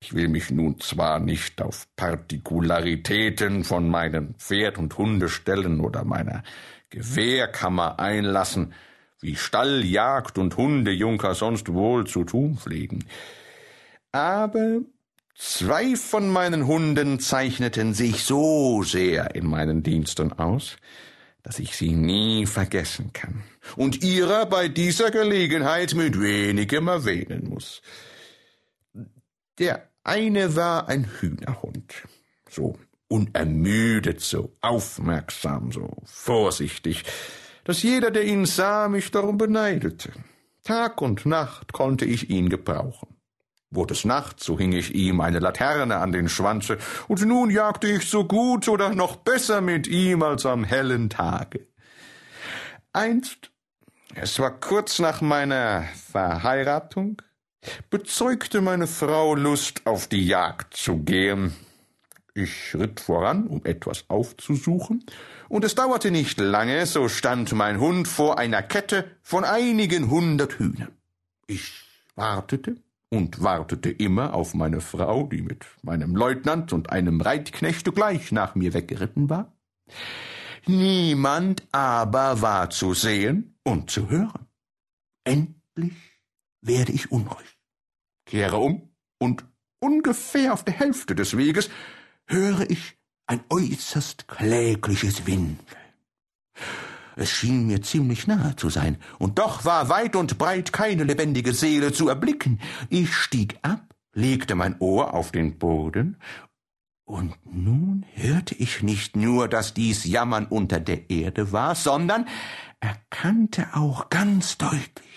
Ich will mich nun zwar nicht auf Partikularitäten von meinen Pferd- und Hundeställen oder meiner Gewehrkammer einlassen, wie Stall, Jagd und Hundejunker sonst wohl zu tun pflegen. Aber zwei von meinen Hunden zeichneten sich so sehr in meinen Diensten aus, dass ich sie nie vergessen kann und ihrer bei dieser Gelegenheit mit wenigem erwähnen muss. Der eine war ein Hühnerhund, so unermüdet, so aufmerksam, so vorsichtig, dass jeder, der ihn sah, mich darum beneidete. Tag und Nacht konnte ich ihn gebrauchen. Wurde es Nacht, so hing ich ihm eine Laterne an den Schwanze, und nun jagte ich so gut oder noch besser mit ihm als am hellen Tage. Einst, es war kurz nach meiner Verheiratung, bezeugte meine Frau Lust, auf die Jagd zu gehen. Ich ritt voran, um etwas aufzusuchen, und es dauerte nicht lange, so stand mein Hund vor einer Kette von einigen hundert Hühnern. Ich wartete und wartete immer auf meine Frau, die mit meinem Leutnant und einem Reitknechte gleich nach mir weggeritten war. Niemand aber war zu sehen und zu hören. Endlich werde ich unruhig, kehre um und ungefähr auf der Hälfte des Weges höre ich ein äußerst klägliches Winseln. Es schien mir ziemlich nahe zu sein, und doch war weit und breit keine lebendige Seele zu erblicken. Ich stieg ab, legte mein Ohr auf den Boden, und nun hörte ich nicht nur, dass dies Jammern unter der Erde war, sondern erkannte auch ganz deutlich